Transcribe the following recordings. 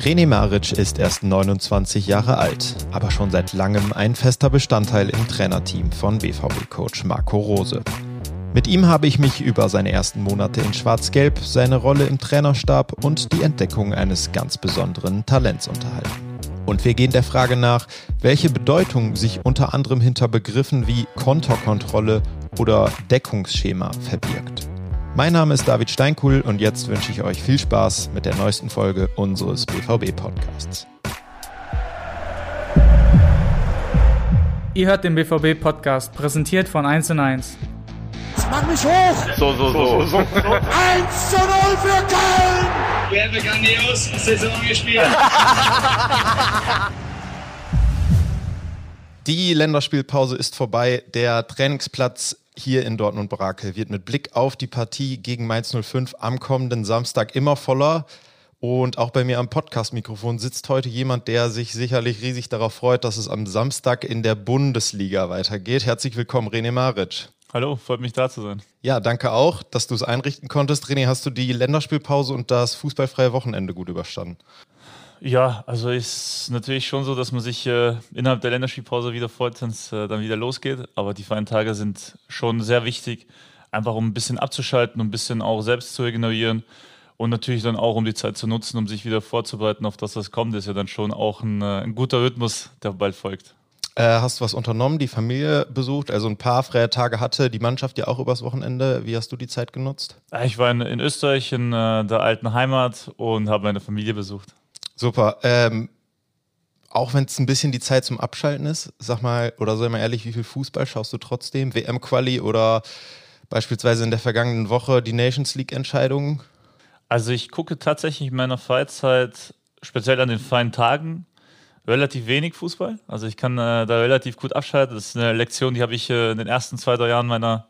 René Maric ist erst 29 Jahre alt, aber schon seit langem ein fester Bestandteil im Trainerteam von BVB-Coach Marco Rose. Mit ihm habe ich mich über seine ersten Monate in Schwarz-Gelb, seine Rolle im Trainerstab und die Entdeckung eines ganz besonderen Talents unterhalten. Und wir gehen der Frage nach, welche Bedeutung sich unter anderem hinter Begriffen wie Konterkontrolle oder Deckungsschema verbirgt. Mein Name ist David Steinkuhl und jetzt wünsche ich euch viel Spaß mit der neuesten Folge unseres BVB-Podcasts. Ihr hört den BVB-Podcast, präsentiert von 1 und 1. Jetzt mach mich hoch! So, so, so. so, so. 1 zu 0 für Köln! Wir haben grandios Saison gespielt. Die Länderspielpause ist vorbei. Der Trainingsplatz hier in Dortmund-Brakel wird mit Blick auf die Partie gegen Mainz 05 am kommenden Samstag immer voller. Und auch bei mir am Podcast-Mikrofon sitzt heute jemand, der sich sicherlich riesig darauf freut, dass es am Samstag in der Bundesliga weitergeht. Herzlich willkommen, René Maric. Hallo, freut mich da zu sein. Ja, danke auch, dass du es einrichten konntest. René, hast du die Länderspielpause und das fußballfreie Wochenende gut überstanden? Ja, also ist natürlich schon so, dass man sich äh, innerhalb der Länderspielpause wieder freut, wenn es äh, dann wieder losgeht. Aber die freien Tage sind schon sehr wichtig, einfach um ein bisschen abzuschalten, um ein bisschen auch selbst zu regenerieren und natürlich dann auch, um die Zeit zu nutzen, um sich wieder vorzubereiten auf das, was kommt. Das ist ja dann schon auch ein, äh, ein guter Rhythmus, der bald folgt. Äh, hast du was unternommen, die Familie besucht, also ein paar freie Tage hatte die Mannschaft ja auch übers Wochenende. Wie hast du die Zeit genutzt? Ich war in, in Österreich, in äh, der alten Heimat und habe meine Familie besucht. Super. Ähm, auch wenn es ein bisschen die Zeit zum Abschalten ist, sag mal, oder sei mal ehrlich, wie viel Fußball schaust du trotzdem? WM-Quali oder beispielsweise in der vergangenen Woche die Nations League-Entscheidungen? Also ich gucke tatsächlich in meiner Freizeit, speziell an den freien Tagen, relativ wenig Fußball. Also ich kann äh, da relativ gut abschalten. Das ist eine Lektion, die habe ich äh, in den ersten zwei, drei Jahren meiner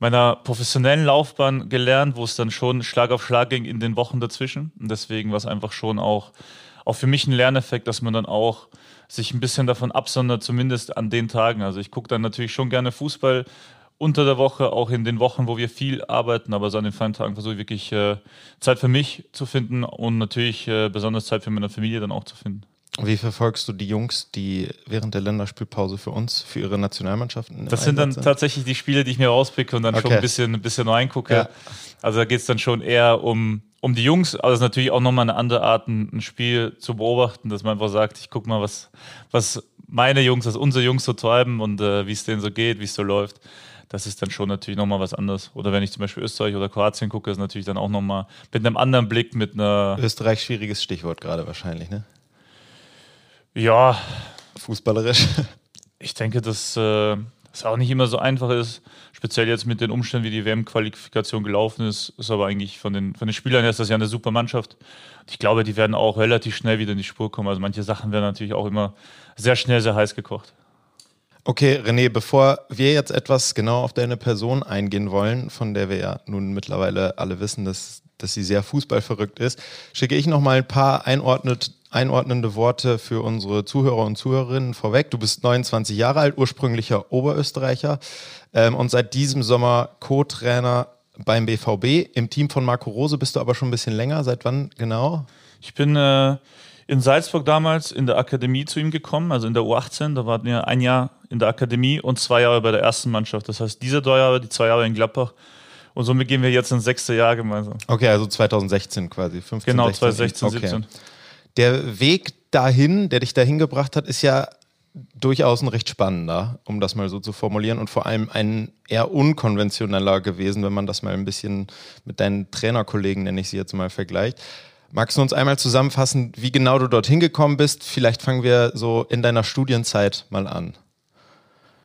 meiner professionellen Laufbahn gelernt, wo es dann schon Schlag auf Schlag ging in den Wochen dazwischen. Und deswegen war es einfach schon auch, auch für mich ein Lerneffekt, dass man dann auch sich ein bisschen davon absondert, zumindest an den Tagen. Also ich gucke dann natürlich schon gerne Fußball unter der Woche, auch in den Wochen, wo wir viel arbeiten, aber so an den freien Tagen versuche ich wirklich äh, Zeit für mich zu finden und natürlich äh, besonders Zeit für meine Familie dann auch zu finden. Wie verfolgst du die Jungs, die während der Länderspielpause für uns, für ihre Nationalmannschaften? Das sind dann sind? tatsächlich die Spiele, die ich mir rauspicke und dann okay. schon ein bisschen, ein bisschen reingucke. Ja. Also da geht es dann schon eher um, um die Jungs, aber es ist natürlich auch nochmal eine andere Art, ein, ein, Spiel zu beobachten, dass man einfach sagt, ich gucke mal, was, was meine Jungs, was unsere Jungs so treiben und äh, wie es denen so geht, wie es so läuft. Das ist dann schon natürlich nochmal was anderes. Oder wenn ich zum Beispiel Österreich oder Kroatien gucke, ist natürlich dann auch nochmal mit einem anderen Blick, mit einer. Österreich schwieriges Stichwort gerade wahrscheinlich, ne? Ja. Fußballerisch. Ich denke, dass äh, es auch nicht immer so einfach ist. Speziell jetzt mit den Umständen, wie die WM-Qualifikation gelaufen ist, ist aber eigentlich von den, von den Spielern her ist das ja eine super Mannschaft. Ich glaube, die werden auch relativ schnell wieder in die Spur kommen. Also manche Sachen werden natürlich auch immer sehr schnell, sehr heiß gekocht. Okay, René, bevor wir jetzt etwas genau auf deine Person eingehen wollen, von der wir ja nun mittlerweile alle wissen, dass, dass sie sehr fußballverrückt ist, schicke ich noch mal ein paar einordnet, einordnende Worte für unsere Zuhörer und Zuhörerinnen vorweg. Du bist 29 Jahre alt, ursprünglicher Oberösterreicher ähm, und seit diesem Sommer Co-Trainer beim BVB. Im Team von Marco Rose bist du aber schon ein bisschen länger. Seit wann genau? Ich bin äh, in Salzburg damals in der Akademie zu ihm gekommen, also in der U18. Da waren wir ein Jahr in der Akademie und zwei Jahre bei der ersten Mannschaft. Das heißt, diese drei Jahre, die zwei Jahre in Gladbach. Und somit gehen wir jetzt ins sechste Jahr gemeinsam. Okay, also 2016 quasi. 15, genau, 2016, okay. 17 der Weg dahin, der dich dahin gebracht hat, ist ja durchaus ein recht spannender, um das mal so zu formulieren und vor allem ein eher unkonventioneller gewesen, wenn man das mal ein bisschen mit deinen Trainerkollegen, nenne ich sie jetzt mal, vergleicht. Magst du uns einmal zusammenfassen, wie genau du dorthin gekommen bist? Vielleicht fangen wir so in deiner Studienzeit mal an.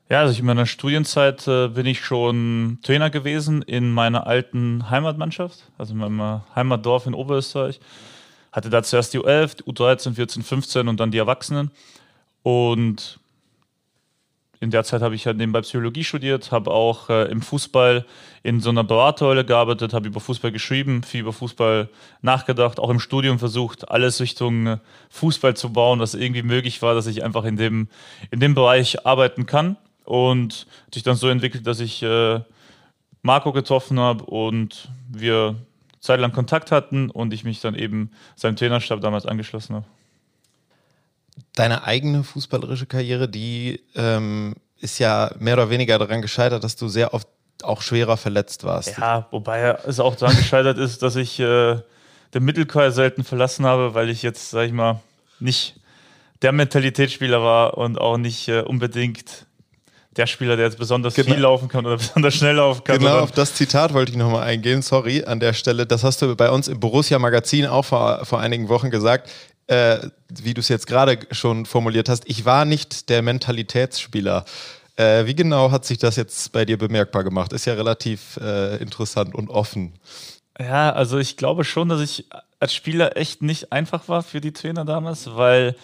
Ja, also in meiner Studienzeit äh, bin ich schon Trainer gewesen in meiner alten Heimatmannschaft, also in meinem Heimatdorf in Oberösterreich hatte da zuerst die U11, die U13, 14, 15 und dann die Erwachsenen. Und in der Zeit habe ich halt nebenbei Psychologie studiert, habe auch äh, im Fußball in so einer Beraterrolle gearbeitet, habe über Fußball geschrieben, viel über Fußball nachgedacht, auch im Studium versucht, alles Richtung äh, Fußball zu bauen, was irgendwie möglich war, dass ich einfach in dem, in dem Bereich arbeiten kann. Und sich dann so entwickelt, dass ich äh, Marco getroffen habe und wir Zeit lang Kontakt hatten und ich mich dann eben seinem Trainerstab damals angeschlossen habe. Deine eigene fußballerische Karriere, die ähm, ist ja mehr oder weniger daran gescheitert, dass du sehr oft auch schwerer verletzt warst. Ja, wobei es auch daran gescheitert ist, dass ich äh, den Mittelkreis selten verlassen habe, weil ich jetzt, sag ich mal, nicht der Mentalitätsspieler war und auch nicht äh, unbedingt der Spieler, der jetzt besonders genau. viel laufen kann oder besonders schnell laufen kann. Genau, auf das Zitat wollte ich nochmal eingehen. Sorry an der Stelle. Das hast du bei uns im Borussia Magazin auch vor, vor einigen Wochen gesagt. Äh, wie du es jetzt gerade schon formuliert hast, ich war nicht der Mentalitätsspieler. Äh, wie genau hat sich das jetzt bei dir bemerkbar gemacht? Ist ja relativ äh, interessant und offen. Ja, also ich glaube schon, dass ich als Spieler echt nicht einfach war für die Trainer damals, weil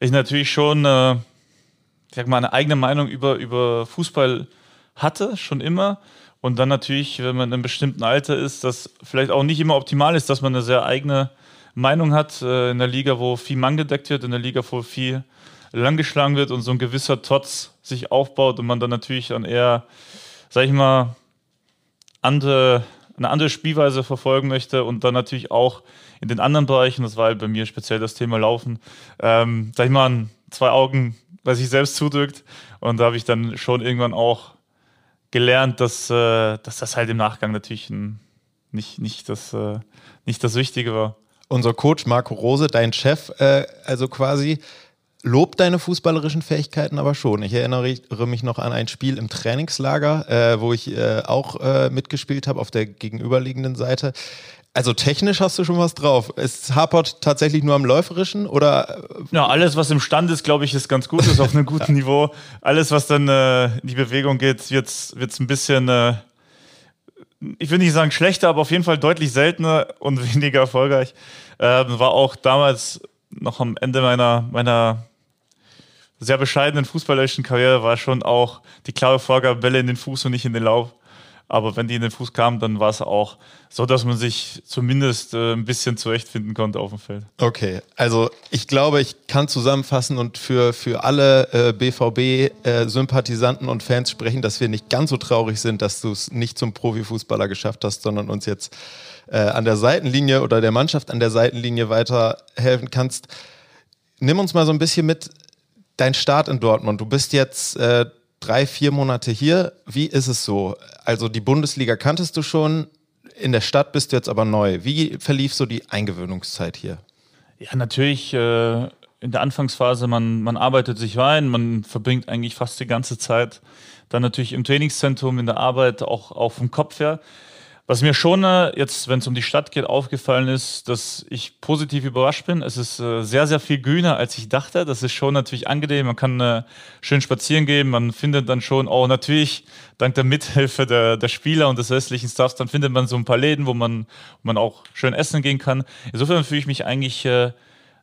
ich natürlich schon, äh, ich sag mal, eine eigene Meinung über, über Fußball hatte, schon immer. Und dann natürlich, wenn man in einem bestimmten Alter ist, das vielleicht auch nicht immer optimal ist, dass man eine sehr eigene Meinung hat äh, in der Liga, wo viel Mann gedeckt wird, in der Liga, wo viel langgeschlagen wird und so ein gewisser Trotz sich aufbaut und man dann natürlich dann eher, sag ich mal, andere, eine andere Spielweise verfolgen möchte und dann natürlich auch in den anderen Bereichen, das war halt bei mir speziell das Thema Laufen, ähm, sag ich mal, zwei Augen bei sich selbst zudrückt. Und da habe ich dann schon irgendwann auch gelernt, dass, äh, dass das halt im Nachgang natürlich ein, nicht, nicht, das, äh, nicht das Wichtige war. Unser Coach Marco Rose, dein Chef, äh, also quasi lobt deine fußballerischen Fähigkeiten aber schon. Ich erinnere mich noch an ein Spiel im Trainingslager, äh, wo ich äh, auch äh, mitgespielt habe auf der gegenüberliegenden Seite. Also technisch hast du schon was drauf. Es hapert tatsächlich nur am Läuferischen oder? Ja, alles, was im Stand ist, glaube ich, ist ganz gut, ist auf einem guten Niveau. Alles, was dann äh, in die Bewegung geht, wird es ein bisschen, äh, ich will nicht sagen schlechter, aber auf jeden Fall deutlich seltener und weniger erfolgreich. Ähm, war auch damals noch am Ende meiner, meiner sehr bescheidenen fußballerischen Karriere, war schon auch die klare Vorgabe, Bälle in den Fuß und nicht in den Lauf. Aber wenn die in den Fuß kamen, dann war es auch so, dass man sich zumindest äh, ein bisschen zurechtfinden konnte auf dem Feld. Okay, also ich glaube, ich kann zusammenfassen und für, für alle äh, BVB-Sympathisanten äh, und Fans sprechen, dass wir nicht ganz so traurig sind, dass du es nicht zum Profifußballer geschafft hast, sondern uns jetzt äh, an der Seitenlinie oder der Mannschaft an der Seitenlinie weiterhelfen kannst. Nimm uns mal so ein bisschen mit dein Start in Dortmund. Du bist jetzt äh, drei, vier Monate hier. Wie ist es so? Also die Bundesliga kanntest du schon, in der Stadt bist du jetzt aber neu. Wie verlief so die Eingewöhnungszeit hier? Ja, natürlich äh, in der Anfangsphase, man, man arbeitet sich rein, man verbringt eigentlich fast die ganze Zeit dann natürlich im Trainingszentrum, in der Arbeit, auch, auch vom Kopf her. Was mir schon äh, jetzt, wenn es um die Stadt geht, aufgefallen ist, dass ich positiv überrascht bin. Es ist äh, sehr, sehr viel grüner, als ich dachte. Das ist schon natürlich angenehm. Man kann äh, schön spazieren gehen. Man findet dann schon auch natürlich dank der Mithilfe der, der Spieler und des restlichen Staffs, dann findet man so ein paar Läden, wo man, wo man auch schön essen gehen kann. Insofern fühle ich mich eigentlich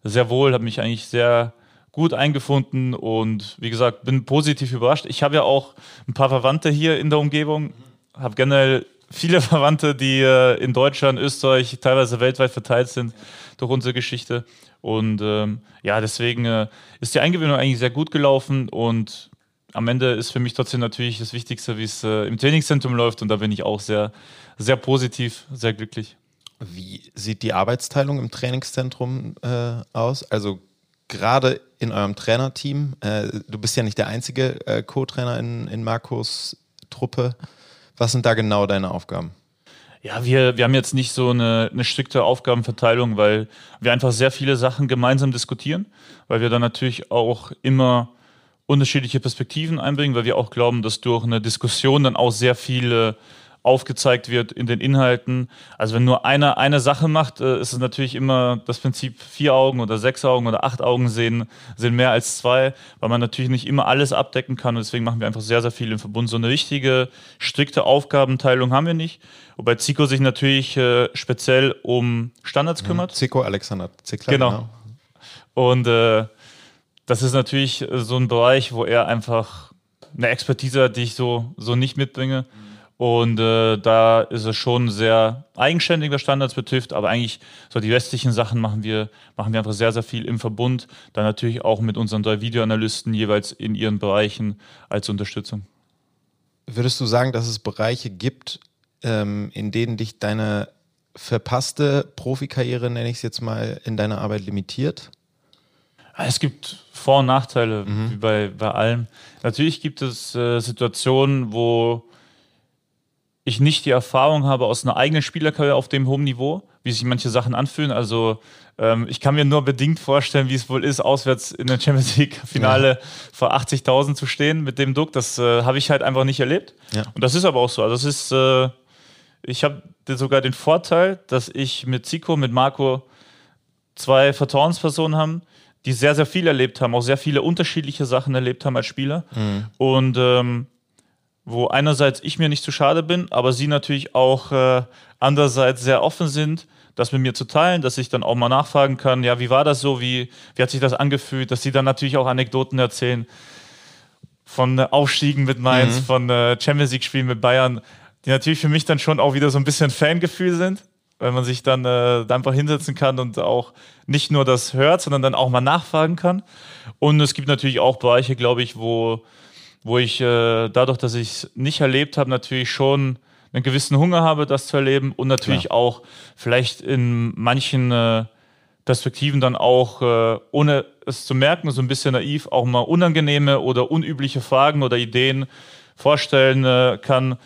sehr wohl, habe mich eigentlich sehr gut eingefunden und wie gesagt, bin positiv überrascht. Ich habe ja auch ein paar Verwandte hier in der Umgebung, habe generell viele Verwandte, die äh, in Deutschland, Österreich, teilweise weltweit verteilt sind durch unsere Geschichte. Und ähm, ja, deswegen äh, ist die Eingewöhnung eigentlich sehr gut gelaufen und am Ende ist für mich trotzdem natürlich das Wichtigste, wie es äh, im Trainingszentrum läuft und da bin ich auch sehr, sehr positiv, sehr glücklich. Wie sieht die Arbeitsteilung im Trainingszentrum äh, aus? Also gerade in eurem Trainerteam, äh, du bist ja nicht der einzige äh, Co-Trainer in, in Marcos Truppe. Was sind da genau deine Aufgaben? Ja, wir, wir haben jetzt nicht so eine, eine strikte Aufgabenverteilung, weil wir einfach sehr viele Sachen gemeinsam diskutieren, weil wir dann natürlich auch immer unterschiedliche Perspektiven einbringen, weil wir auch glauben, dass durch eine Diskussion dann auch sehr viele aufgezeigt wird in den Inhalten. Also wenn nur einer eine Sache macht, äh, ist es natürlich immer das Prinzip vier Augen oder sechs Augen oder acht Augen sehen, sehen mehr als zwei, weil man natürlich nicht immer alles abdecken kann und deswegen machen wir einfach sehr, sehr viel im Verbund. So eine richtige, strikte Aufgabenteilung haben wir nicht. Wobei Zico sich natürlich äh, speziell um Standards mhm. kümmert. Zico Alexander Zickler. Genau. genau. Und äh, das ist natürlich so ein Bereich, wo er einfach eine Expertise hat, die ich so, so nicht mitbringe. Mhm und äh, da ist es schon sehr eigenständig, was Standards betrifft, aber eigentlich so die restlichen Sachen machen wir, machen wir einfach sehr, sehr viel im Verbund. Dann natürlich auch mit unseren drei Videoanalysten jeweils in ihren Bereichen als Unterstützung. Würdest du sagen, dass es Bereiche gibt, ähm, in denen dich deine verpasste Profikarriere, nenne ich es jetzt mal, in deiner Arbeit limitiert? Es gibt Vor- und Nachteile, mhm. wie bei, bei allem. Natürlich gibt es äh, Situationen, wo ich nicht die Erfahrung habe aus einer eigenen Spielerkarriere auf dem hohen Niveau, wie sich manche Sachen anfühlen. Also ähm, ich kann mir nur bedingt vorstellen, wie es wohl ist, auswärts in der Champions League-Finale ja. vor 80.000 zu stehen mit dem Duck. Das äh, habe ich halt einfach nicht erlebt. Ja. Und das ist aber auch so. Also es ist, äh, ich habe sogar den Vorteil, dass ich mit Zico, mit Marco zwei Vertrauenspersonen haben, die sehr, sehr viel erlebt haben, auch sehr viele unterschiedliche Sachen erlebt haben als Spieler. Mhm. Und ähm, wo einerseits ich mir nicht zu schade bin, aber sie natürlich auch äh, andererseits sehr offen sind, das mit mir zu teilen, dass ich dann auch mal nachfragen kann, ja, wie war das so, wie, wie hat sich das angefühlt, dass sie dann natürlich auch Anekdoten erzählen von äh, Aufstiegen mit Mainz, mhm. von äh, Champions League-Spielen mit Bayern, die natürlich für mich dann schon auch wieder so ein bisschen Fangefühl sind, weil man sich dann äh, einfach hinsetzen kann und auch nicht nur das hört, sondern dann auch mal nachfragen kann. Und es gibt natürlich auch Bereiche, glaube ich, wo, wo ich äh, dadurch, dass ich es nicht erlebt habe, natürlich schon einen gewissen Hunger habe, das zu erleben und natürlich Klar. auch vielleicht in manchen äh, Perspektiven dann auch, äh, ohne es zu merken, so ein bisschen naiv, auch mal unangenehme oder unübliche Fragen oder Ideen vorstellen äh, kann,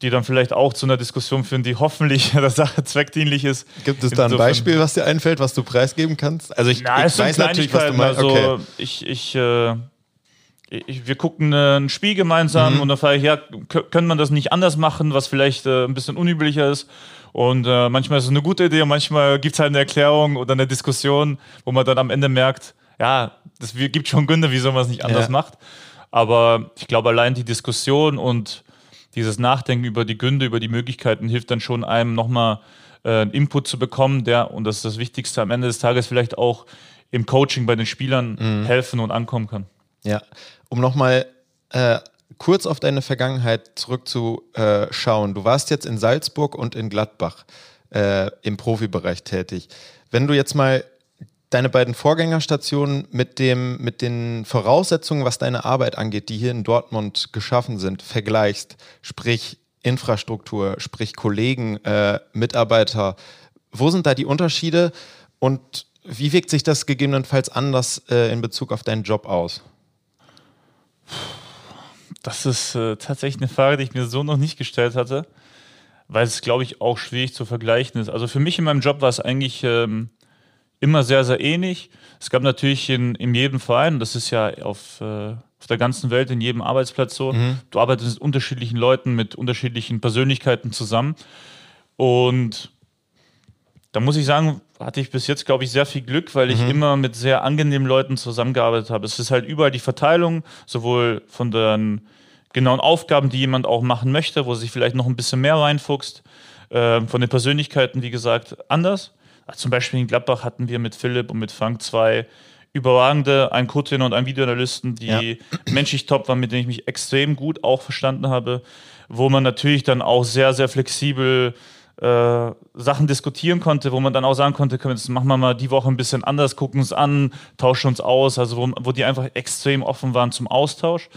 die dann vielleicht auch zu einer Diskussion führen, die hoffentlich der Sache zweckdienlich ist. Gibt es da ein Beispiel, was dir einfällt, was du preisgeben kannst? Also ich, Na, ich weiß natürlich, was du meinst. Also okay. ich, ich äh, ich, wir gucken äh, ein Spiel gemeinsam mhm. und dann frage ich, ja, können man das nicht anders machen, was vielleicht äh, ein bisschen unüblicher ist? Und äh, manchmal ist es eine gute Idee und manchmal gibt es halt eine Erklärung oder eine Diskussion, wo man dann am Ende merkt, ja, es gibt schon Gründe, wieso man es nicht anders ja. macht. Aber ich glaube, allein die Diskussion und dieses Nachdenken über die Gründe, über die Möglichkeiten hilft dann schon einem nochmal äh, einen Input zu bekommen, der, und das ist das Wichtigste, am Ende des Tages vielleicht auch im Coaching bei den Spielern mhm. helfen und ankommen kann. Ja, um nochmal äh, kurz auf deine Vergangenheit zurückzuschauen. Du warst jetzt in Salzburg und in Gladbach äh, im Profibereich tätig. Wenn du jetzt mal deine beiden Vorgängerstationen mit, dem, mit den Voraussetzungen, was deine Arbeit angeht, die hier in Dortmund geschaffen sind, vergleichst, sprich Infrastruktur, sprich Kollegen, äh, Mitarbeiter, wo sind da die Unterschiede und wie wirkt sich das gegebenenfalls anders äh, in Bezug auf deinen Job aus? Das ist äh, tatsächlich eine Frage, die ich mir so noch nicht gestellt hatte, weil es, glaube ich, auch schwierig zu vergleichen ist. Also für mich in meinem Job war es eigentlich ähm, immer sehr, sehr ähnlich. Es gab natürlich in, in jedem Verein, das ist ja auf, äh, auf der ganzen Welt, in jedem Arbeitsplatz so, mhm. du arbeitest mit unterschiedlichen Leuten, mit unterschiedlichen Persönlichkeiten zusammen. Und da muss ich sagen, hatte ich bis jetzt, glaube ich, sehr viel Glück, weil ich mhm. immer mit sehr angenehmen Leuten zusammengearbeitet habe. Es ist halt überall die Verteilung, sowohl von den genauen Aufgaben, die jemand auch machen möchte, wo sich vielleicht noch ein bisschen mehr reinfuchst, äh, von den Persönlichkeiten, wie gesagt, anders. Also zum Beispiel in Gladbach hatten wir mit Philipp und mit Frank zwei überragende, ein Co-Trainer und ein Videoanalysten, die ja. menschlich top waren, mit denen ich mich extrem gut auch verstanden habe, wo man natürlich dann auch sehr, sehr flexibel äh, Sachen diskutieren konnte, wo man dann auch sagen konnte, komm, jetzt machen wir mal die Woche ein bisschen anders, gucken uns an, tauschen uns aus, also wo, wo die einfach extrem offen waren zum Austausch.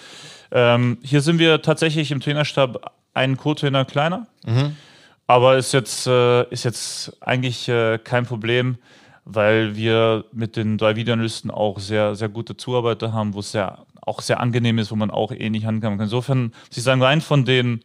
Ähm, hier sind wir tatsächlich im Trainerstab einen Co-Trainer kleiner, mhm. aber ist jetzt, äh, ist jetzt eigentlich äh, kein Problem, weil wir mit den drei Videoanalysten auch sehr, sehr gute Zuarbeiter haben, wo es sehr, auch sehr angenehm ist, wo man auch ähnlich handkommen kann. Insofern, ich sagen, rein von den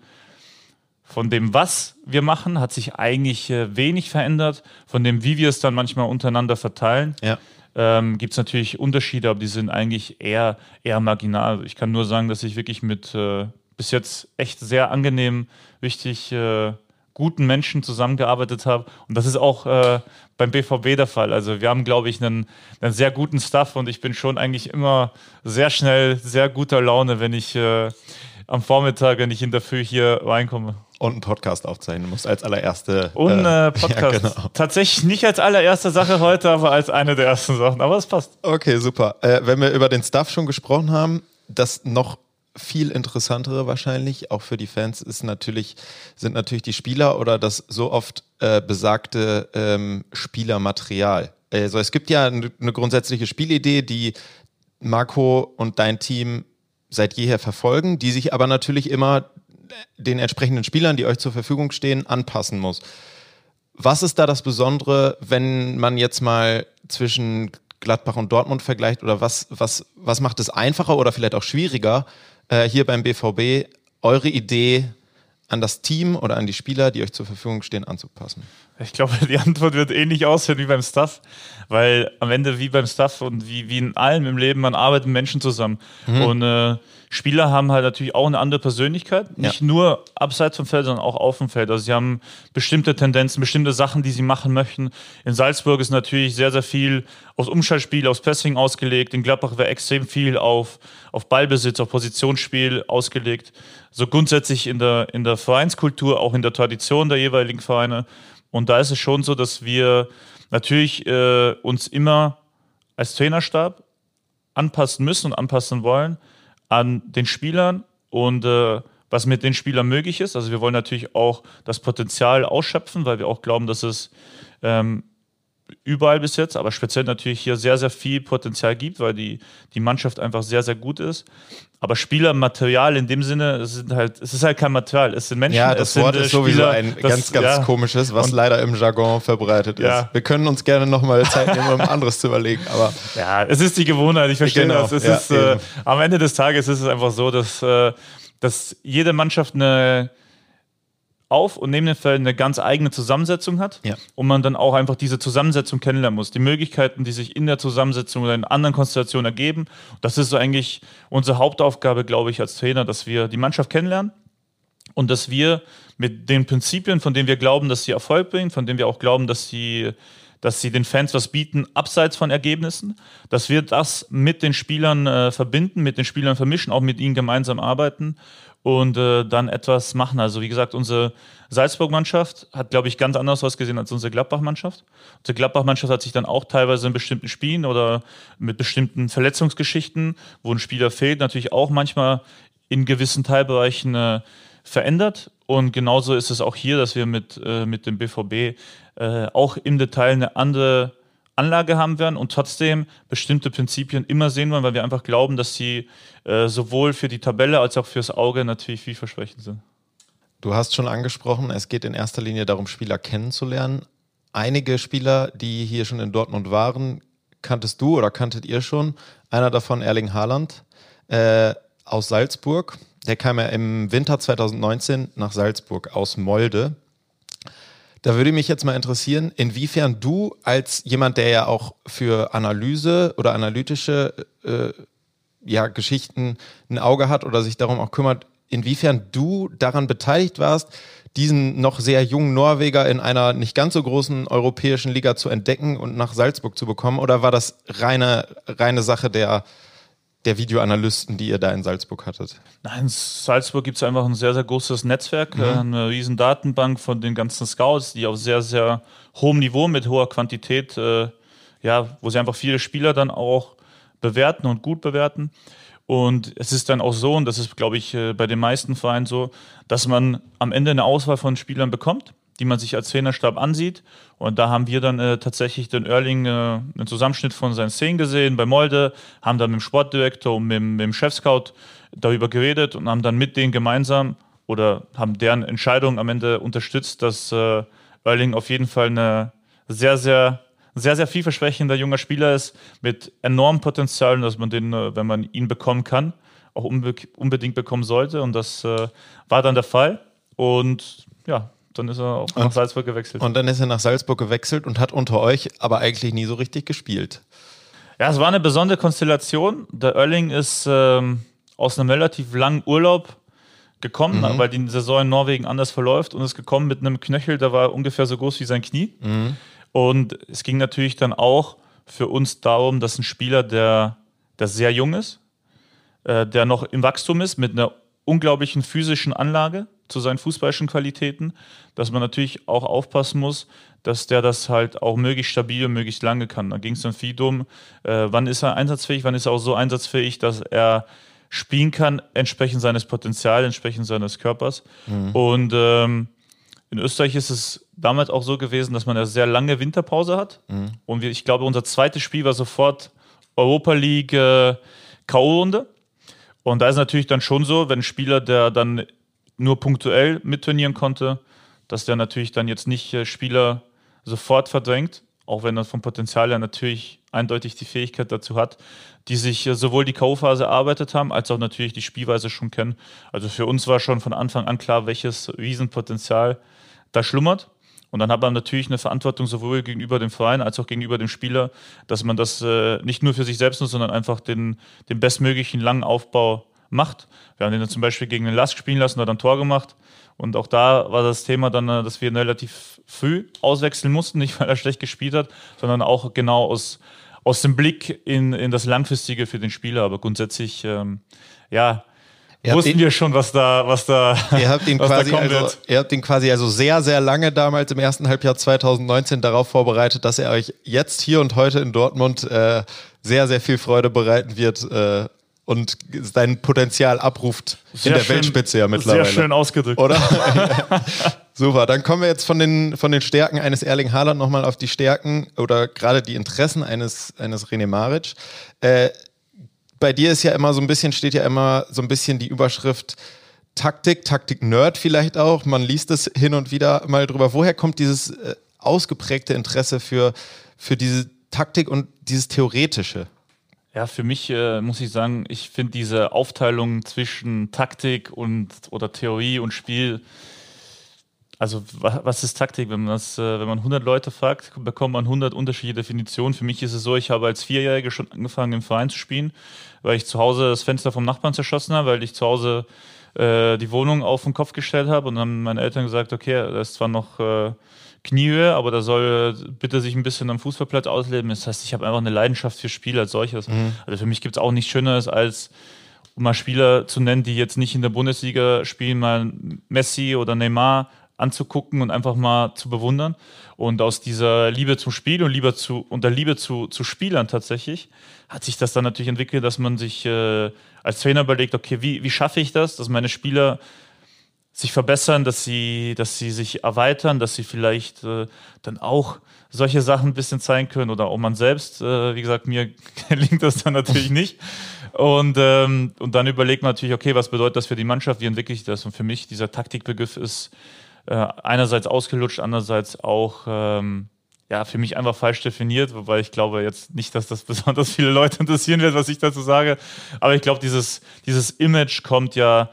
von dem, was wir machen, hat sich eigentlich äh, wenig verändert. Von dem, wie wir es dann manchmal untereinander verteilen, ja. ähm, gibt es natürlich Unterschiede, aber die sind eigentlich eher, eher marginal. Ich kann nur sagen, dass ich wirklich mit äh, bis jetzt echt sehr angenehm, richtig äh, guten Menschen zusammengearbeitet habe. Und das ist auch äh, beim BVB der Fall. Also wir haben, glaube ich, einen, einen, sehr guten Stuff und ich bin schon eigentlich immer sehr schnell, sehr guter Laune, wenn ich äh, am Vormittag, wenn ich in der Früh hier reinkomme. Und einen Podcast aufzeichnen musst als allererste. Und äh, Podcast. Ja, genau. Tatsächlich nicht als allererste Sache heute, aber als eine der ersten Sachen. Aber es passt. Okay, super. Äh, wenn wir über den Stuff schon gesprochen haben, das noch viel interessantere wahrscheinlich, auch für die Fans, ist natürlich, sind natürlich die Spieler oder das so oft äh, besagte ähm, Spielermaterial. Also es gibt ja eine grundsätzliche Spielidee, die Marco und dein Team seit jeher verfolgen, die sich aber natürlich immer den entsprechenden Spielern, die euch zur Verfügung stehen, anpassen muss. Was ist da das Besondere, wenn man jetzt mal zwischen Gladbach und Dortmund vergleicht? Oder was, was, was macht es einfacher oder vielleicht auch schwieriger, äh, hier beim BVB eure Idee an das Team oder an die Spieler, die euch zur Verfügung stehen, anzupassen? Ich glaube, die Antwort wird ähnlich aussehen wie beim Stuff, weil am Ende wie beim Stuff und wie, wie in allem im Leben, man arbeitet mit Menschen zusammen. Mhm. Und äh, Spieler haben halt natürlich auch eine andere Persönlichkeit, nicht ja. nur abseits vom Feld, sondern auch auf dem Feld. Also sie haben bestimmte Tendenzen, bestimmte Sachen, die sie machen möchten. In Salzburg ist natürlich sehr, sehr viel aufs Umschaltspiel, aufs Pressing ausgelegt. In Gladbach wäre extrem viel auf, auf Ballbesitz, auf Positionsspiel ausgelegt. So grundsätzlich in der, in der Vereinskultur, auch in der Tradition der jeweiligen Vereine. Und da ist es schon so, dass wir natürlich äh, uns immer als Trainerstab anpassen müssen und anpassen wollen an den Spielern und äh, was mit den Spielern möglich ist. Also wir wollen natürlich auch das Potenzial ausschöpfen, weil wir auch glauben, dass es ähm, überall bis jetzt, aber speziell natürlich hier sehr, sehr viel Potenzial gibt, weil die, die Mannschaft einfach sehr, sehr gut ist. Aber Spielermaterial in dem Sinne, es, sind halt, es ist halt kein Material, es sind Menschen. Ja, das Wort sind, ist sowieso Spieler, ein das, ganz, ganz ja. komisches, was und, leider im Jargon verbreitet ja. ist. Wir können uns gerne nochmal Zeit nehmen, um anderes zu überlegen. Aber ja, es ist die Gewohnheit, ich verstehe genau, das. Es ja, ist, äh, am Ende des Tages ist es einfach so, dass, äh, dass jede Mannschaft eine auf und neben den Fällen eine ganz eigene Zusammensetzung hat ja. und man dann auch einfach diese Zusammensetzung kennenlernen muss. Die Möglichkeiten, die sich in der Zusammensetzung oder in anderen Konstellationen ergeben. Das ist so eigentlich unsere Hauptaufgabe, glaube ich, als Trainer, dass wir die Mannschaft kennenlernen und dass wir mit den Prinzipien, von denen wir glauben, dass sie Erfolg bringen, von denen wir auch glauben, dass sie dass sie den Fans was bieten, abseits von Ergebnissen, dass wir das mit den Spielern äh, verbinden, mit den Spielern vermischen, auch mit ihnen gemeinsam arbeiten und äh, dann etwas machen. Also wie gesagt, unsere Salzburg-Mannschaft hat, glaube ich, ganz anders ausgesehen als unsere Gladbach-Mannschaft. Unsere Gladbach-Mannschaft hat sich dann auch teilweise in bestimmten Spielen oder mit bestimmten Verletzungsgeschichten, wo ein Spieler fehlt, natürlich auch manchmal in gewissen Teilbereichen äh, verändert. Und genauso ist es auch hier, dass wir mit, äh, mit dem BVB äh, auch im Detail eine andere Anlage haben werden und trotzdem bestimmte Prinzipien immer sehen wollen, weil wir einfach glauben, dass sie äh, sowohl für die Tabelle als auch fürs Auge natürlich vielversprechend sind. Du hast schon angesprochen, es geht in erster Linie darum, Spieler kennenzulernen. Einige Spieler, die hier schon in Dortmund waren, kanntest du oder kanntet ihr schon. Einer davon, Erling Haaland äh, aus Salzburg. Der kam ja im Winter 2019 nach Salzburg aus Molde. Da würde mich jetzt mal interessieren, inwiefern du als jemand, der ja auch für Analyse oder analytische äh, ja, Geschichten ein Auge hat oder sich darum auch kümmert, inwiefern du daran beteiligt warst, diesen noch sehr jungen Norweger in einer nicht ganz so großen europäischen Liga zu entdecken und nach Salzburg zu bekommen? Oder war das reine, reine Sache der, der Videoanalysten, die ihr da in Salzburg hattet? Nein, in Salzburg gibt es einfach ein sehr, sehr großes Netzwerk, mhm. Äh, eine riesen Datenbank von den ganzen Scouts, die auf sehr, sehr hohem Niveau mit hoher Quantität, äh, ja, wo sie einfach viele Spieler dann auch bewerten und gut bewerten. Und es ist dann auch so, und das ist, glaube ich, äh, bei den meisten Vereinen so, dass man am Ende eine Auswahl von Spielern bekommt die man sich als Trainerstab ansieht. Und da haben wir dann äh, tatsächlich den Erling äh, einen Zusammenschnitt von seinen Szenen gesehen bei Molde, haben dann mit dem Sportdirektor und mit, mit dem Chefscout darüber geredet und haben dann mit denen gemeinsam oder haben deren Entscheidung am Ende unterstützt, dass äh, Erling auf jeden Fall eine sehr, sehr sehr, sehr vielversprechender junger Spieler ist mit enormem Potenzial, dass man den, äh, wenn man ihn bekommen kann, auch unbe unbedingt bekommen sollte. Und das äh, war dann der Fall. Und ja, dann ist er auch nach Salzburg gewechselt. Und dann ist er nach Salzburg gewechselt und hat unter euch aber eigentlich nie so richtig gespielt. Ja, es war eine besondere Konstellation. Der Erling ist ähm, aus einem relativ langen Urlaub gekommen, mhm. weil die Saison in Norwegen anders verläuft und ist gekommen mit einem Knöchel, der war ungefähr so groß wie sein Knie. Mhm. Und es ging natürlich dann auch für uns darum, dass ein Spieler, der, der sehr jung ist, äh, der noch im Wachstum ist, mit einer unglaublichen physischen Anlage, zu seinen fußballischen Qualitäten, dass man natürlich auch aufpassen muss, dass der das halt auch möglichst stabil und möglichst lange kann. Da ging es dann viel darum, äh, wann ist er einsatzfähig, wann ist er auch so einsatzfähig, dass er spielen kann, entsprechend seines Potenzials, entsprechend seines Körpers. Mhm. Und ähm, in Österreich ist es damals auch so gewesen, dass man eine sehr lange Winterpause hat. Mhm. Und wir, ich glaube, unser zweites Spiel war sofort Europa League äh, K.O.-Runde. Und da ist natürlich dann schon so, wenn ein Spieler, der dann nur punktuell mittrainieren konnte, dass der natürlich dann jetzt nicht äh, Spieler sofort verdrängt, auch wenn er vom Potenzial her natürlich eindeutig die Fähigkeit dazu hat, die sich sowohl die K.O.-Phase erarbeitet haben, als auch natürlich die Spielweise schon kennen. Also für uns war schon von Anfang an klar, welches Riesenpotenzial da schlummert. Und dann hat man natürlich eine Verantwortung sowohl gegenüber dem Verein als auch gegenüber dem Spieler, dass man das äh, nicht nur für sich selbst nutzt, sondern einfach den, den bestmöglichen langen Aufbau macht. Wir haben den dann zum Beispiel gegen den Lask spielen lassen, hat ein Tor gemacht. Und auch da war das Thema dann, äh, dass wir ihn relativ früh auswechseln mussten, nicht weil er schlecht gespielt hat, sondern auch genau aus, aus dem Blick in, in das Langfristige für den Spieler. Aber grundsätzlich, ähm, ja, Ihr wussten wir schon, was da, was da, ihr habt ihn quasi also. Ihr habt ihn quasi also sehr, sehr lange damals im ersten Halbjahr 2019 darauf vorbereitet, dass er euch jetzt hier und heute in Dortmund äh, sehr, sehr viel Freude bereiten wird äh, und sein Potenzial abruft sehr in der schön, Weltspitze ja mittlerweile. Sehr schön ausgedrückt. Oder? Super, dann kommen wir jetzt von den, von den Stärken eines Erling Haaland nochmal auf die Stärken oder gerade die Interessen eines, eines René Maric. Äh, bei dir ist ja immer so ein bisschen, steht ja immer so ein bisschen die Überschrift Taktik, Taktik-Nerd vielleicht auch. Man liest es hin und wieder mal drüber. Woher kommt dieses äh, ausgeprägte Interesse für, für diese Taktik und dieses Theoretische? Ja, für mich äh, muss ich sagen, ich finde diese Aufteilung zwischen Taktik und oder Theorie und Spiel also was ist Taktik? Wenn man, das, äh, wenn man 100 Leute fragt, bekommt man 100 unterschiedliche Definitionen. Für mich ist es so, ich habe als Vierjähriger schon angefangen im Verein zu spielen, weil ich zu Hause das Fenster vom Nachbarn zerschossen habe, weil ich zu Hause äh, die Wohnung auf den Kopf gestellt habe und dann haben meine Eltern gesagt, okay, das ist zwar noch äh, Kniehöhe, aber da soll bitte sich ein bisschen am Fußballplatz ausleben. Das heißt, ich habe einfach eine Leidenschaft für Spiel als solches. Mhm. Also für mich gibt es auch nichts Schöneres als um mal Spieler zu nennen, die jetzt nicht in der Bundesliga spielen, mal Messi oder Neymar anzugucken und einfach mal zu bewundern. Und aus dieser Liebe zum Spiel und Liebe zu, und der Liebe zu, zu Spielern tatsächlich hat sich das dann natürlich entwickelt, dass man sich äh, als Trainer überlegt, okay, wie, wie schaffe ich das, dass meine Spieler sich verbessern, dass sie, dass sie sich erweitern, dass sie vielleicht äh, dann auch solche Sachen ein bisschen zeigen können oder auch man selbst. Äh, wie gesagt, mir gelingt das dann natürlich nicht. Und, ähm, und dann überlegt man natürlich, okay, was bedeutet das für die Mannschaft, wie entwickle ich das? Und für mich dieser Taktikbegriff ist äh, einerseits ausgelutscht, andererseits auch ähm, ja, für mich einfach falsch definiert, wobei ich glaube jetzt nicht, dass das besonders viele Leute interessieren wird, was ich dazu sage. Aber ich glaube, dieses, dieses Image kommt ja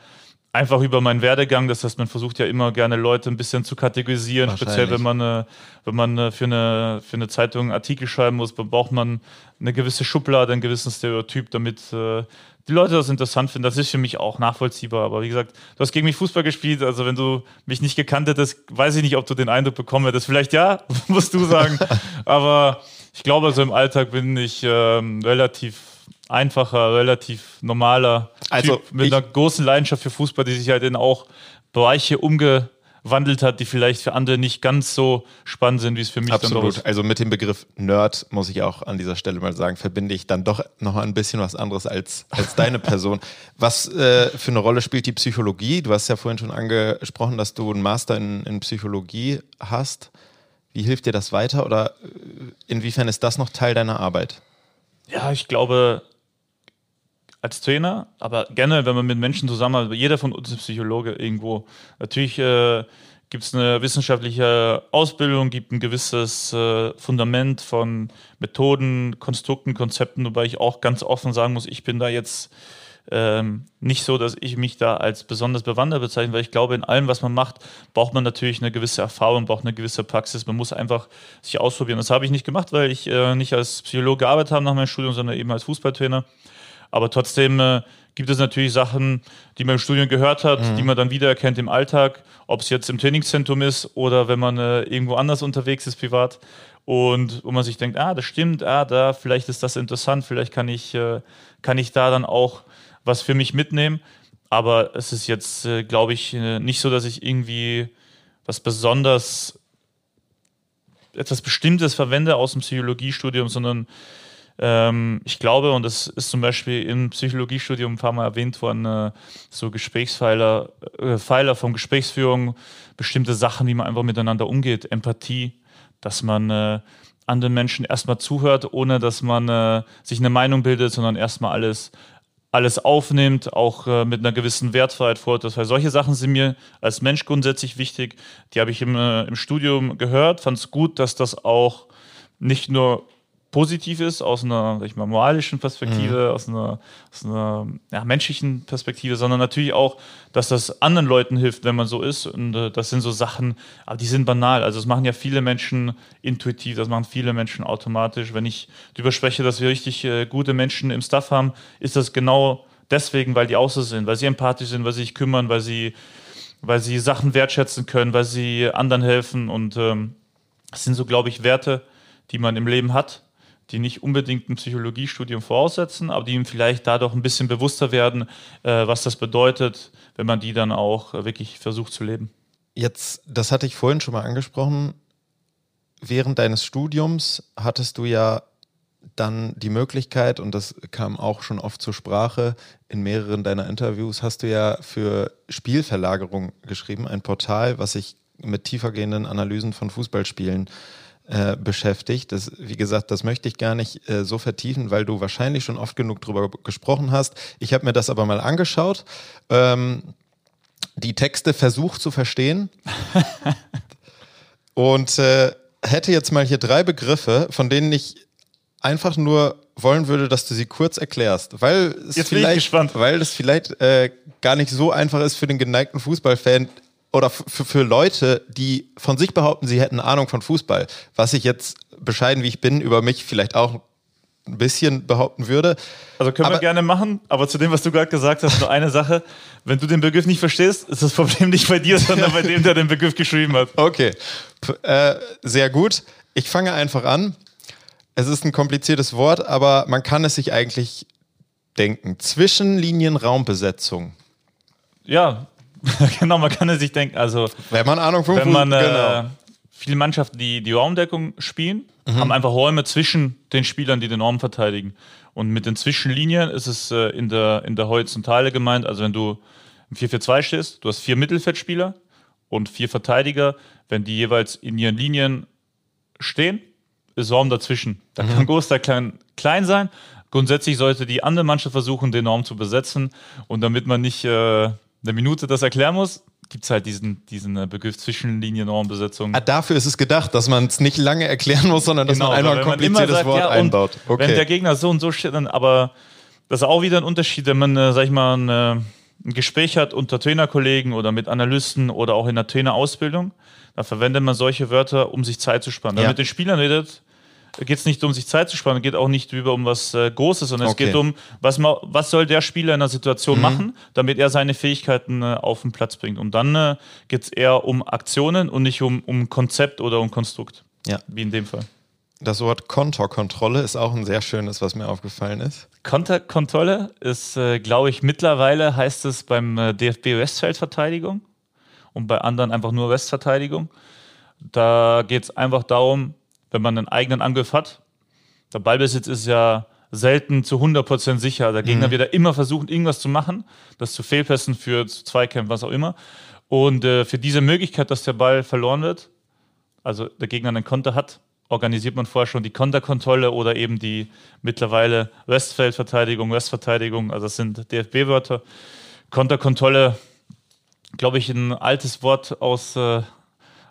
einfach über meinen Werdegang. Das heißt, man versucht ja immer gerne Leute ein bisschen zu kategorisieren, speziell wenn man, äh, wenn man äh, für, eine, für eine Zeitung Artikel schreiben muss, braucht man eine gewisse Schublade, einen gewissen Stereotyp, damit äh, die Leute das interessant finden. Das ist für mich auch nachvollziehbar. Aber wie gesagt, du hast gegen mich Fußball gespielt. Also wenn du mich nicht gekannt hättest, weiß ich nicht, ob du den Eindruck bekommen hättest. Vielleicht ja, musst du sagen. Aber ich glaube, so im Alltag bin ich ähm, relativ einfacher, relativ normaler also typ mit einer großen Leidenschaft für Fußball, die sich halt in auch Bereiche umge gewandelt hat, die vielleicht für andere nicht ganz so spannend sind, wie es für mich Absolut. dann ist. Also mit dem Begriff Nerd, muss ich auch an dieser Stelle mal sagen, verbinde ich dann doch noch ein bisschen was anderes als, als deine Person. Was äh, für eine Rolle spielt die Psychologie? Du hast ja vorhin schon angesprochen, dass du einen Master in, in Psychologie hast. Wie hilft dir das weiter oder äh, inwiefern ist das noch Teil deiner Arbeit? Ja, ich glaube, als Trainer, aber gerne, wenn man mit Menschen zusammenarbeitet, jeder von uns ist Psychologe irgendwo. Natürlich äh, gibt es eine wissenschaftliche Ausbildung, gibt ein gewisses äh, Fundament von Methoden, Konstrukten, Konzepten, wobei ich auch ganz offen sagen muss, ich bin da jetzt ähm, nicht so, dass ich mich da als besonders bewandert bezeichne, weil ich glaube, in allem, was man macht, braucht man natürlich eine gewisse Erfahrung, braucht eine gewisse Praxis. Man muss einfach sich ausprobieren. Das habe ich nicht gemacht, weil ich äh, nicht als Psychologe gearbeitet habe nach meinem Studium, sondern eben als Fußballtrainer. Aber trotzdem äh, gibt es natürlich Sachen, die man im Studium gehört hat, mhm. die man dann wiedererkennt im Alltag, ob es jetzt im Trainingszentrum ist oder wenn man äh, irgendwo anders unterwegs ist privat. Und wo man sich denkt, ah, das stimmt, ah, da, vielleicht ist das interessant, vielleicht kann ich, äh, kann ich da dann auch was für mich mitnehmen. Aber es ist jetzt, äh, glaube ich, äh, nicht so, dass ich irgendwie was besonders, etwas Bestimmtes verwende aus dem Psychologiestudium, sondern ich glaube, und das ist zum Beispiel im Psychologiestudium ein paar Mal erwähnt worden, äh, so Gesprächspfeiler, äh, Pfeiler von Gesprächsführung, bestimmte Sachen, wie man einfach miteinander umgeht, Empathie, dass man äh, anderen Menschen erstmal zuhört, ohne dass man äh, sich eine Meinung bildet, sondern erstmal alles alles aufnimmt, auch äh, mit einer gewissen Wertfreiheit vortritt. Weil solche Sachen sind mir als Mensch grundsätzlich wichtig. Die habe ich im, äh, im Studium gehört, fand es gut, dass das auch nicht nur positiv ist, aus einer sag ich mal, moralischen Perspektive, mhm. aus einer, aus einer ja, menschlichen Perspektive, sondern natürlich auch, dass das anderen Leuten hilft, wenn man so ist. Und äh, das sind so Sachen, aber die sind banal. Also das machen ja viele Menschen intuitiv, das machen viele Menschen automatisch. Wenn ich darüber spreche, dass wir richtig äh, gute Menschen im Staff haben, ist das genau deswegen, weil die so sind, weil sie empathisch sind, weil sie sich kümmern, weil sie, weil sie Sachen wertschätzen können, weil sie anderen helfen. Und ähm, das sind so, glaube ich, Werte, die man im Leben hat die nicht unbedingt ein Psychologiestudium voraussetzen, aber die ihm vielleicht dadurch ein bisschen bewusster werden, äh, was das bedeutet, wenn man die dann auch äh, wirklich versucht zu leben. Jetzt, das hatte ich vorhin schon mal angesprochen, während deines Studiums hattest du ja dann die Möglichkeit, und das kam auch schon oft zur Sprache, in mehreren deiner Interviews hast du ja für Spielverlagerung geschrieben, ein Portal, was sich mit tiefergehenden Analysen von Fußballspielen äh, beschäftigt. Das, wie gesagt, das möchte ich gar nicht äh, so vertiefen, weil du wahrscheinlich schon oft genug drüber gesprochen hast. Ich habe mir das aber mal angeschaut. Ähm, die Texte versucht zu verstehen. und äh, hätte jetzt mal hier drei Begriffe, von denen ich einfach nur wollen würde, dass du sie kurz erklärst, weil es Jetzt vielleicht, weil es vielleicht äh, gar nicht so einfach ist für den geneigten Fußballfan, oder für, für Leute, die von sich behaupten, sie hätten Ahnung von Fußball, was ich jetzt bescheiden wie ich bin, über mich vielleicht auch ein bisschen behaupten würde. Also können aber, wir gerne machen, aber zu dem, was du gerade gesagt hast, nur eine Sache. Wenn du den Begriff nicht verstehst, ist das Problem nicht bei dir, sondern bei dem, der den Begriff geschrieben hat. Okay, P äh, sehr gut. Ich fange einfach an. Es ist ein kompliziertes Wort, aber man kann es sich eigentlich denken. Zwischenlinienraumbesetzung. Ja, genau, man kann es sich denken, also wenn man Ahnung von wenn man äh, genau. viele Mannschaften, die die Raumdeckung spielen, mhm. haben einfach Räume zwischen den Spielern, die den Raum verteidigen. Und mit den Zwischenlinien ist es äh, in der in der Horizontale gemeint, also wenn du im 4-4-2 stehst, du hast vier Mittelfeldspieler und vier Verteidiger, wenn die jeweils in ihren Linien stehen, ist Raum dazwischen. Da mhm. kann groß, da klein, klein sein. Grundsätzlich sollte die andere Mannschaft versuchen, den Raum zu besetzen. Und damit man nicht äh, eine Minute das erklären muss, gibt es halt diesen, diesen äh, Begriff Zwischenlinienraumbesetzung. Ah, dafür ist es gedacht, dass man es nicht lange erklären muss, sondern dass genau, man einfach ein kompliziertes sagt, Wort ja, einbaut. Okay. Wenn der Gegner so und so steht, dann aber das ist auch wieder ein Unterschied, wenn man, äh, sag ich mal, ein, äh, ein Gespräch hat unter Trainerkollegen oder mit Analysten oder auch in der Trainerausbildung. Da verwendet man solche Wörter, um sich Zeit zu sparen. Wenn man mit den Spielern redet, geht es nicht um sich Zeit zu sparen, geht auch nicht über um was äh, Großes, sondern okay. es geht um, was, ma, was soll der Spieler in der Situation mhm. machen, damit er seine Fähigkeiten äh, auf den Platz bringt. Und dann äh, geht es eher um Aktionen und nicht um, um Konzept oder um Konstrukt. Ja. Wie in dem Fall. Das Wort Konterkontrolle ist auch ein sehr schönes, was mir aufgefallen ist. Konterkontrolle ist, äh, glaube ich, mittlerweile heißt es beim äh, DFB Westfeldverteidigung und bei anderen einfach nur Westverteidigung. Da geht es einfach darum, wenn man einen eigenen Angriff hat. Der Ballbesitz ist ja selten zu 100% sicher. Der Gegner mhm. wird ja immer versuchen, irgendwas zu machen, das zu Fehlpässen führt, zu Zweikämpfen, was auch immer. Und äh, für diese Möglichkeit, dass der Ball verloren wird, also der Gegner einen Konter hat, organisiert man vorher schon die Konterkontrolle oder eben die mittlerweile Westfeldverteidigung, Westverteidigung, also das sind DFB-Wörter. Konterkontrolle, glaube ich, ein altes Wort aus, äh,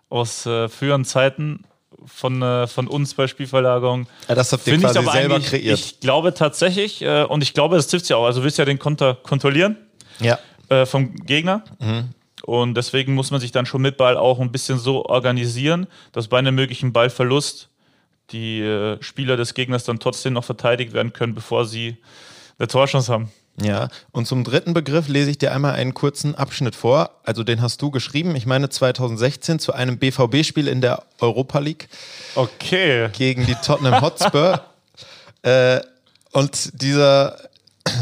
aus äh, früheren Zeiten, von, äh, von uns bei Spielverlagerung. Ja, das habt ihr quasi ich selber kreiert. Ich glaube tatsächlich, äh, und ich glaube, das trifft ja auch. Also, du willst ja den Konter kontrollieren ja. äh, vom Gegner. Mhm. Und deswegen muss man sich dann schon mit Ball auch ein bisschen so organisieren, dass bei einem möglichen Ballverlust die Spieler des Gegners dann trotzdem noch verteidigt werden können, bevor sie eine Torchance haben. Ja, und zum dritten Begriff lese ich dir einmal einen kurzen Abschnitt vor. Also den hast du geschrieben, ich meine 2016 zu einem BVB-Spiel in der Europa League. Okay. Gegen die Tottenham Hotspur. äh, und dieser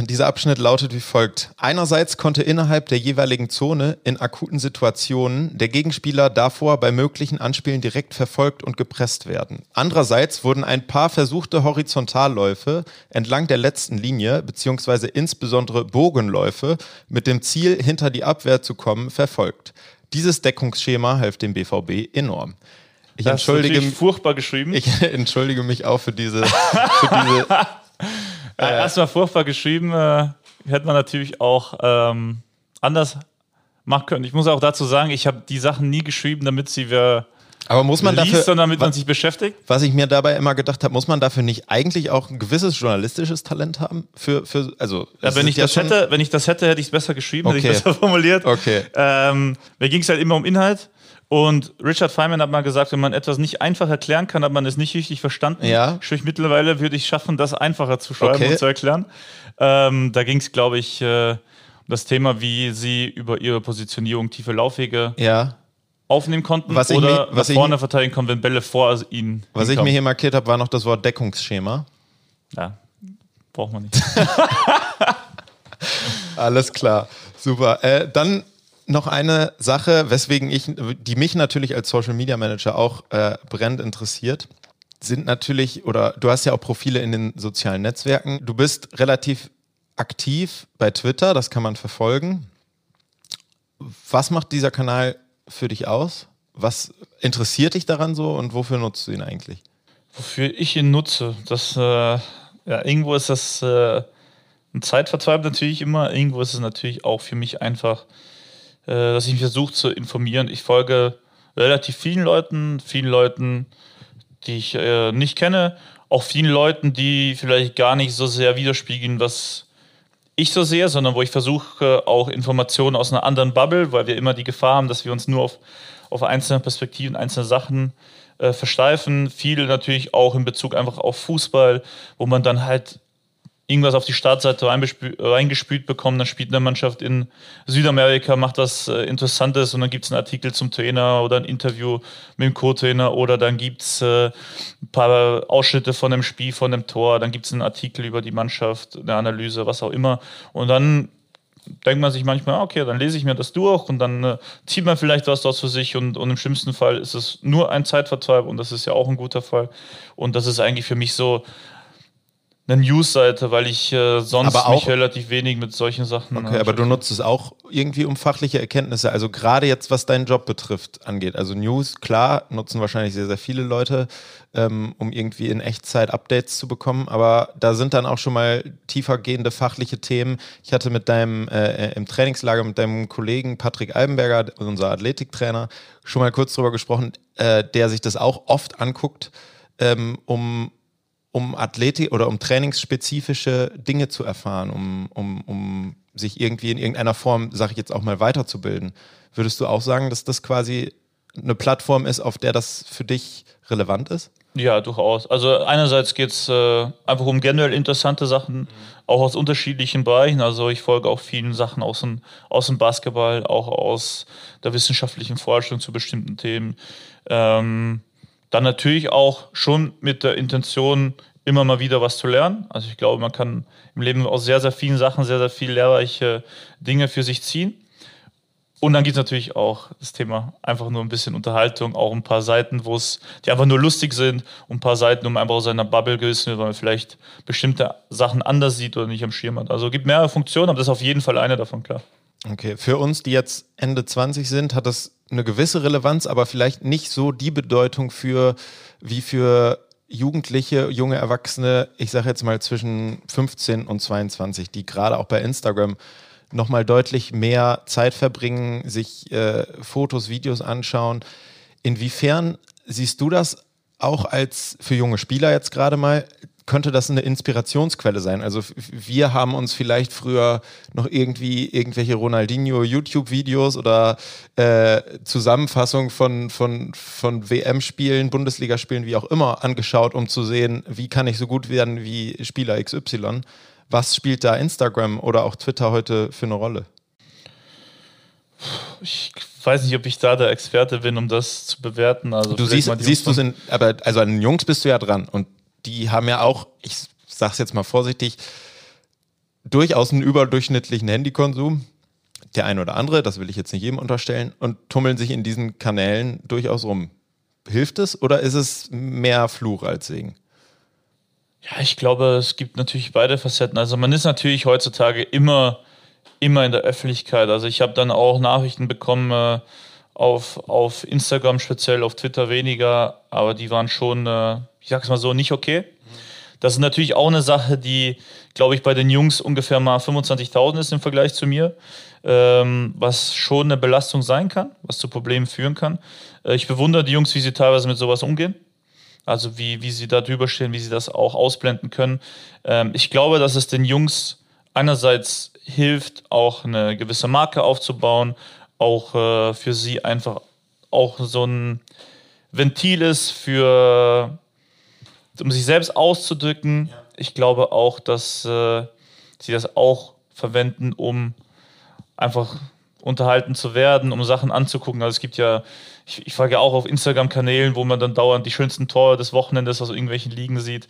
dieser Abschnitt lautet wie folgt. Einerseits konnte innerhalb der jeweiligen Zone in akuten Situationen der Gegenspieler davor bei möglichen Anspielen direkt verfolgt und gepresst werden. Andererseits wurden ein paar versuchte Horizontalläufe entlang der letzten Linie beziehungsweise insbesondere Bogenläufe mit dem Ziel, hinter die Abwehr zu kommen, verfolgt. Dieses Deckungsschema half dem BVB enorm. Ich das entschuldige, furchtbar geschrieben. Ich entschuldige mich auch für diese, für diese Äh, erstmal furchtbar geschrieben. Äh, hätte man natürlich auch ähm, anders machen können. Ich muss auch dazu sagen, ich habe die Sachen nie geschrieben, damit sie wer Aber muss man liest, dafür, sondern damit man sich beschäftigt. was ich mir dabei immer gedacht habe, muss man dafür nicht eigentlich auch ein gewisses journalistisches Talent haben? Für, für also Ja, es wenn, ich das hätte, wenn ich das hätte, hätte ich es besser geschrieben, hätte Okay. ich besser formuliert. Okay. Ähm, mir ging es halt immer um Inhalt. Und Richard Feynman hat mal gesagt, wenn man etwas nicht einfach erklären kann, hat man es nicht richtig verstanden. Ja. Sprich, mittlerweile würde ich schaffen, das einfacher zu schreiben Okay. und zu erklären. Ähm, da ging es, glaube ich, äh, um das Thema, wie sie über ihre Positionierung tiefe Laufwege Ja. aufnehmen konnten Was ich oder mir- was nach ich vorne mir- verteidigen konnten, wenn Bälle vor ihnen Was ich hinkommen. mir hier markiert habe, war noch das Wort Deckungsschema. Ja, braucht man nicht. Alles klar, super. Äh, dann noch eine Sache, weswegen ich, die mich natürlich als Social Media Manager auch äh, brennend interessiert, sind natürlich, oder du hast ja auch Profile in den sozialen Netzwerken. Du bist relativ aktiv bei Twitter, das kann man verfolgen. Was macht dieser Kanal für dich aus? Was interessiert dich daran so und wofür nutzt du ihn eigentlich? Wofür ich ihn nutze, das, äh, ja, irgendwo ist das äh, ein Zeitvertreib natürlich immer, irgendwo ist es natürlich auch für mich einfach, äh, dass ich mich versuche zu informieren. Ich folge relativ vielen Leuten, vielen Leuten, die ich äh, nicht kenne, auch vielen Leuten, die vielleicht gar nicht so sehr widerspiegeln, was ich so sehe, sondern wo ich versuche, auch Informationen aus einer anderen Bubble, weil wir immer die Gefahr haben, dass wir uns nur auf, auf einzelne Perspektiven, einzelne Sachen äh, versteifen. Viel natürlich auch in Bezug einfach auf Fußball, wo man dann halt irgendwas auf die Startseite reingespült bekommt, dann spielt eine Mannschaft in Südamerika, macht was äh, Interessantes und dann gibt es einen Artikel zum Trainer oder ein Interview mit dem Co-Trainer oder dann gibt es äh, ein paar Ausschnitte von einem Spiel, von einem Tor, dann gibt es einen Artikel über die Mannschaft, eine Analyse, was auch immer. Und dann denkt man sich manchmal, ah, okay, dann lese ich mir das durch und dann äh, zieht man vielleicht was daraus für sich und, und im schlimmsten Fall ist es nur ein Zeitvertreib und das ist ja auch ein guter Fall. Und das ist eigentlich für mich so eine News-Seite, weil ich äh, sonst Aber auch- mich relativ wenig mit solchen Sachen. Okay, äh, aber du nutzt es auch irgendwie um fachliche Erkenntnisse, also gerade jetzt, was deinen Job betrifft, angeht. Also News, klar, nutzen wahrscheinlich sehr, sehr viele Leute, ähm, um irgendwie in Echtzeit Updates zu bekommen, aber da sind dann auch schon mal tiefergehende fachliche Themen. Ich hatte mit deinem, äh, im Trainingslager mit deinem Kollegen Patrick Albenberger, unser Athletiktrainer, schon mal kurz drüber gesprochen, äh, der sich das auch oft anguckt, ähm, um um Athletik oder um trainingsspezifische Dinge zu erfahren, um, um, um sich irgendwie in irgendeiner Form, sage ich jetzt auch mal, weiterzubilden. Würdest du auch sagen, dass das quasi eine Plattform ist, auf der das für dich relevant ist? Ja, durchaus. Also einerseits geht es äh, einfach um generell interessante Sachen, auch aus unterschiedlichen Bereichen. Also ich folge auch vielen Sachen aus dem, aus dem Basketball, auch aus der wissenschaftlichen Forschung zu bestimmten Themen. Ähm, dann natürlich auch schon mit der Intention, immer mal wieder was zu lernen. Also ich glaube, man kann im Leben aus sehr, sehr vielen Sachen sehr, sehr viel lehrreiche Dinge für sich ziehen. Und dann gibt es natürlich auch das Thema einfach nur ein bisschen Unterhaltung, auch ein paar Seiten, wo es, die einfach nur lustig sind und ein paar Seiten, um einfach aus seiner Bubble gerissen wird, weil man vielleicht bestimmte Sachen anders sieht oder nicht am Schirm hat. Also es gibt mehrere Funktionen, aber das ist auf jeden Fall eine davon, klar. Okay, für uns, die jetzt Ende 20 sind, hat das eine gewisse Relevanz, aber vielleicht nicht so die Bedeutung für, wie für Jugendliche, junge Erwachsene, ich sage jetzt mal zwischen 15 und 22, die gerade auch bei Instagram nochmal deutlich mehr Zeit verbringen, sich äh, Fotos, Videos anschauen. Inwiefern siehst du das auch als für junge Spieler jetzt gerade mal? Könnte das eine Inspirationsquelle sein? Also wir haben uns vielleicht früher noch irgendwie irgendwelche Ronaldinho YouTube-Videos oder äh, Zusammenfassungen von, von, von WM-Spielen, Bundesligaspielen, wie auch immer, angeschaut, um zu sehen, wie kann ich so gut werden wie Spieler XY. Was spielt da Instagram oder auch Twitter heute für eine Rolle? Ich weiß nicht, ob ich da der Experte bin, um das zu bewerten. Also Du siehst, siehst du es aber also an den Jungs bist du ja dran und die haben ja auch, ich sag's jetzt mal vorsichtig, durchaus einen überdurchschnittlichen Handykonsum. Der eine oder andere, das will ich jetzt nicht jedem unterstellen, und tummeln sich in diesen Kanälen durchaus rum. Hilft es oder ist es mehr Fluch als Segen? Ja, ich glaube, es gibt natürlich beide Facetten. Also man ist natürlich heutzutage immer, immer in der Öffentlichkeit. Also ich habe dann auch Nachrichten bekommen äh, auf, auf Instagram speziell, auf Twitter weniger, aber die waren schon, äh, ich sag's mal so, nicht okay. Das ist natürlich auch eine Sache, die, glaube ich, bei den Jungs ungefähr mal 25.000 ist im Vergleich zu mir, ähm, was schon eine Belastung sein kann, was zu Problemen führen kann. Äh, ich bewundere die Jungs, wie sie teilweise mit sowas umgehen. Also wie, wie sie da drüber stehen, wie sie das auch ausblenden können. Ähm, ich glaube, dass es den Jungs einerseits hilft, auch eine gewisse Marke aufzubauen, auch äh, für sie einfach auch so ein Ventil ist für um sich selbst auszudrücken. Ja. Ich glaube auch, dass äh, sie das auch verwenden, um einfach unterhalten zu werden, um Sachen anzugucken. Also es gibt ja, ich, ich folge ja auch auf Instagram-Kanälen, wo man dann dauernd die schönsten Tore des Wochenendes aus irgendwelchen Ligen sieht.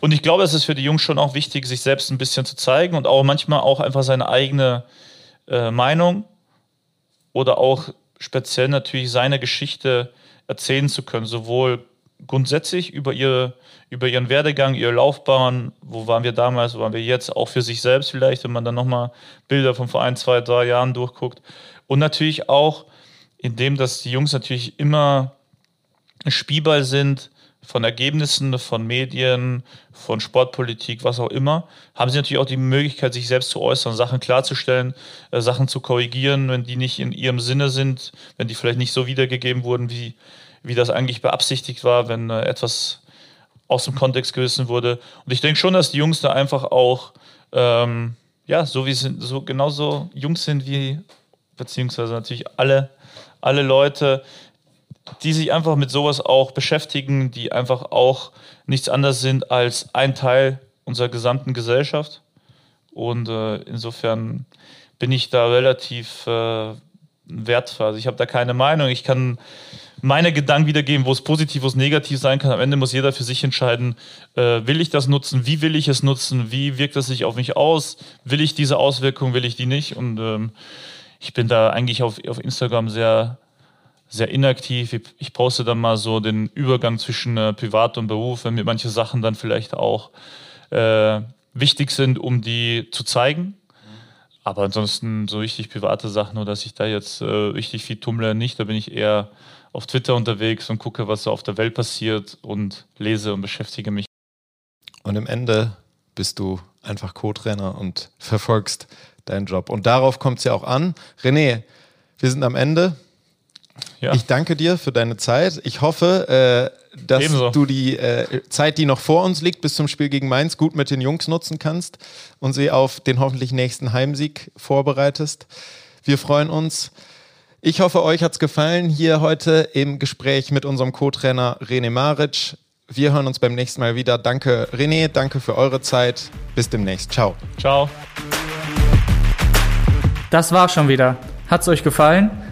Und ich glaube, es ist für die Jungs schon auch wichtig, sich selbst ein bisschen zu zeigen und auch manchmal auch einfach seine eigene äh, Meinung oder auch speziell natürlich seine Geschichte erzählen zu können, sowohl grundsätzlich über, ihre, über ihren Werdegang, ihre Laufbahn, wo waren wir damals, wo waren wir jetzt, auch für sich selbst vielleicht, wenn man dann nochmal Bilder von vor ein, zwei, drei Jahren durchguckt. Und natürlich auch, indem dass die Jungs natürlich immer Spielball sind von Ergebnissen, von Medien, von Sportpolitik, was auch immer, haben sie natürlich auch die Möglichkeit, sich selbst zu äußern, Sachen klarzustellen, äh, Sachen zu korrigieren, wenn die nicht in ihrem Sinne sind, wenn die vielleicht nicht so wiedergegeben wurden, wie, wie das eigentlich beabsichtigt war, wenn äh, etwas aus dem Kontext gerissen wurde. Und ich denke schon, dass die Jungs da einfach auch, ähm, ja, so wie sind, so genauso Jungs sind wie, beziehungsweise natürlich alle, alle Leute, die sich einfach mit sowas auch beschäftigen, die einfach auch nichts anderes sind als ein Teil unserer gesamten Gesellschaft. Und äh, insofern bin ich da relativ äh, wertvoll. Also ich habe da keine Meinung. Ich kann meine Gedanken wiedergeben, wo es positiv, wo es negativ sein kann. Am Ende muss jeder für sich entscheiden, äh, will ich das nutzen, wie will ich es nutzen, wie wirkt es sich auf mich aus, will ich diese Auswirkungen, will ich die nicht. Und ähm, ich bin da eigentlich auf, auf Instagram sehr, sehr inaktiv. Ich, ich poste dann mal so den Übergang zwischen äh, Privat und Beruf, wenn mir manche Sachen dann vielleicht auch äh, wichtig sind, um die zu zeigen. Aber ansonsten so richtig private Sachen oder dass ich da jetzt äh, richtig viel tummle, nicht. Da bin ich eher auf Twitter unterwegs und gucke, was so auf der Welt passiert und lese und beschäftige mich. Und im Ende bist du einfach Co-Trainer und verfolgst deinen Job. Und darauf kommt es ja auch an. René, wir sind am Ende. Ja. Ich danke dir für deine Zeit. Ich hoffe, äh, dass Ebenso. du die äh, Zeit, die noch vor uns liegt, bis zum Spiel gegen Mainz, gut mit den Jungs nutzen kannst und sie auf den hoffentlich nächsten Heimsieg vorbereitest. Wir freuen uns. Ich hoffe, euch hat es gefallen hier heute im Gespräch mit unserem Co-Trainer René Maric. Wir hören uns beim nächsten Mal wieder. Danke René, danke für eure Zeit. Bis demnächst. Ciao. Ciao. Das war schon wieder. Hat's euch gefallen?